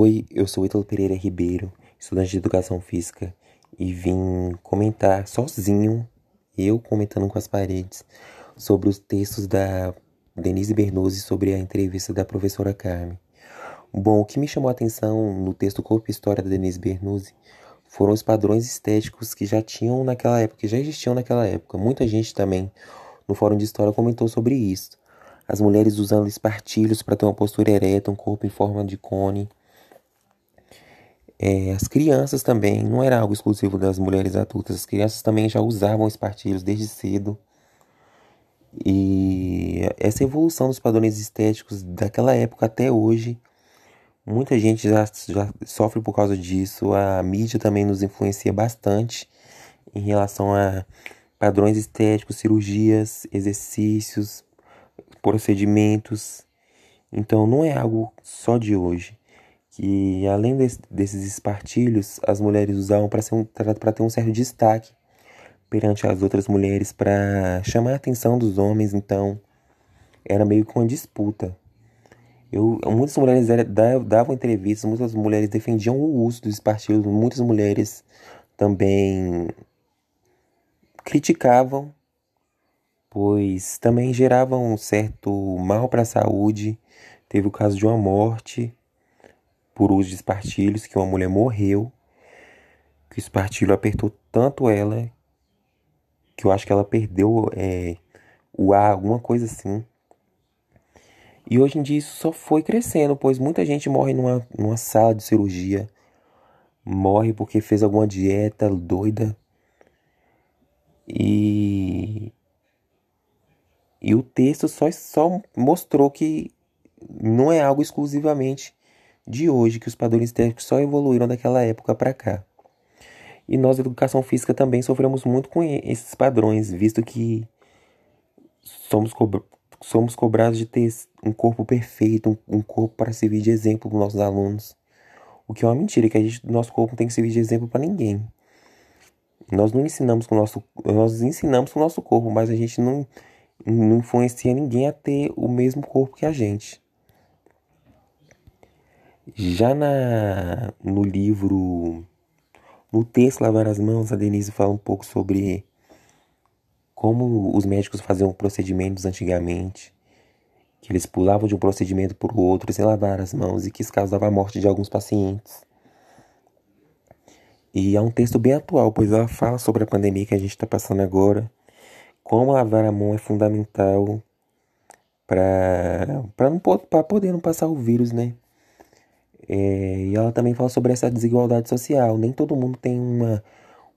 Oi, eu sou Ítalo Pereira Ribeiro, estudante de Educação Física, e vim comentar sozinho, eu comentando com as paredes, sobre os textos da Denise Bernuzzi sobre a entrevista da professora Carmen. Bom, o que me chamou a atenção no texto Corpo e História da Denise Bernuzzi foram os padrões estéticos que já tinham naquela época, que já existiam naquela época. Muita gente também no Fórum de História comentou sobre isso. As mulheres usando espartilhos para ter uma postura ereta, um corpo em forma de cone, é, as crianças também, não era algo exclusivo das mulheres adultas, as crianças também já usavam espartilhos desde cedo. E essa evolução dos padrões estéticos daquela época até hoje, muita gente já, já sofre por causa disso. A mídia também nos influencia bastante em relação a padrões estéticos, cirurgias, exercícios, procedimentos. Então não é algo só de hoje que além desse, desses espartilhos, as mulheres usavam para um, ter um certo destaque perante as outras mulheres, para chamar a atenção dos homens, então era meio que uma disputa. Eu, muitas mulheres era, davam entrevistas, muitas mulheres defendiam o uso dos espartilhos, muitas mulheres também criticavam, pois também geravam um certo mal para a saúde. Teve o caso de uma morte por uso de espartilhos, que uma mulher morreu, que o espartilho apertou tanto ela que eu acho que ela perdeu é, o ar, alguma coisa assim. E hoje em dia isso só foi crescendo, pois muita gente morre numa, numa sala de cirurgia, morre porque fez alguma dieta doida. E, e o texto só, só mostrou que não é algo exclusivamente de hoje que os padrões técnicos só evoluíram daquela época para cá. E nós, educação física, também sofremos muito com esses padrões, visto que somos, co somos cobrados de ter um corpo perfeito, um, um corpo para servir de exemplo para os nossos alunos. O que é uma mentira, que a gente, nosso corpo não tem que servir de exemplo para ninguém. Nós não ensinamos com o nosso, nós ensinamos com o nosso corpo, mas a gente não, não influencia ninguém a ter o mesmo corpo que a gente. Já na, no livro, no texto Lavar as Mãos, a Denise fala um pouco sobre como os médicos faziam procedimentos antigamente, que eles pulavam de um procedimento para o outro sem lavar as mãos e que isso causava a morte de alguns pacientes. E é um texto bem atual, pois ela fala sobre a pandemia que a gente está passando agora, como lavar a mão é fundamental para poder não passar o vírus, né? É, e ela também fala sobre essa desigualdade social. Nem todo mundo tem uma,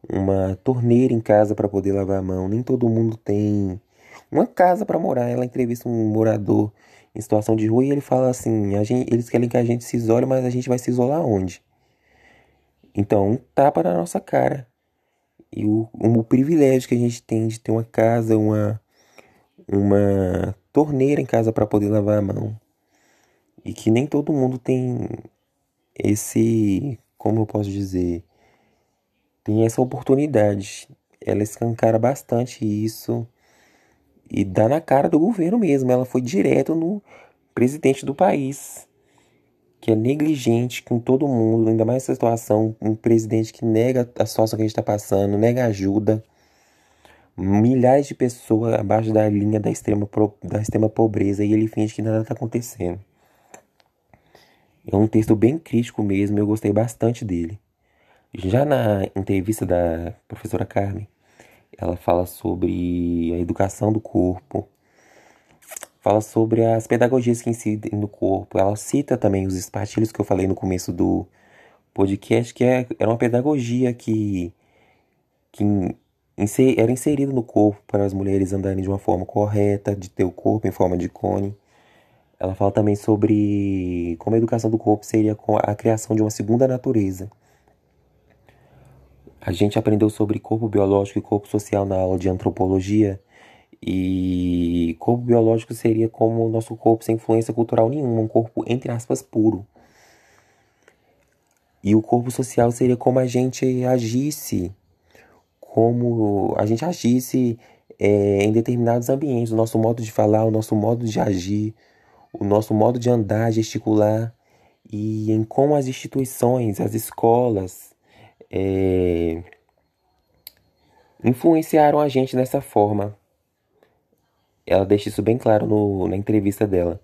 uma torneira em casa para poder lavar a mão, nem todo mundo tem uma casa para morar. Ela entrevista um morador em situação de rua e ele fala assim: a gente, eles querem que a gente se isole, mas a gente vai se isolar onde? Então, um tapa na nossa cara. E o, o privilégio que a gente tem de ter uma casa, uma, uma torneira em casa para poder lavar a mão. E que nem todo mundo tem esse, como eu posso dizer, tem essa oportunidade. Ela escancara bastante isso e dá na cara do governo mesmo. Ela foi direto no presidente do país, que é negligente com todo mundo, ainda mais essa situação, um presidente que nega a situação que a gente está passando, nega ajuda. Milhares de pessoas abaixo da linha da extrema, da extrema pobreza e ele finge que nada está acontecendo. É um texto bem crítico mesmo, eu gostei bastante dele. Já na entrevista da professora Carmen, ela fala sobre a educação do corpo, fala sobre as pedagogias que incidem no corpo. Ela cita também os espartilhos que eu falei no começo do podcast, que é, era uma pedagogia que, que era inserida no corpo para as mulheres andarem de uma forma correta, de ter o corpo em forma de cone. Ela fala também sobre como a educação do corpo seria a criação de uma segunda natureza. A gente aprendeu sobre corpo biológico e corpo social na aula de antropologia. E corpo biológico seria como o nosso corpo sem influência cultural nenhuma, um corpo, entre aspas, puro. E o corpo social seria como a gente agisse, como a gente agisse é, em determinados ambientes, o nosso modo de falar, o nosso modo de agir, o nosso modo de andar, gesticular e em como as instituições, as escolas, é, influenciaram a gente dessa forma. Ela deixa isso bem claro no, na entrevista dela.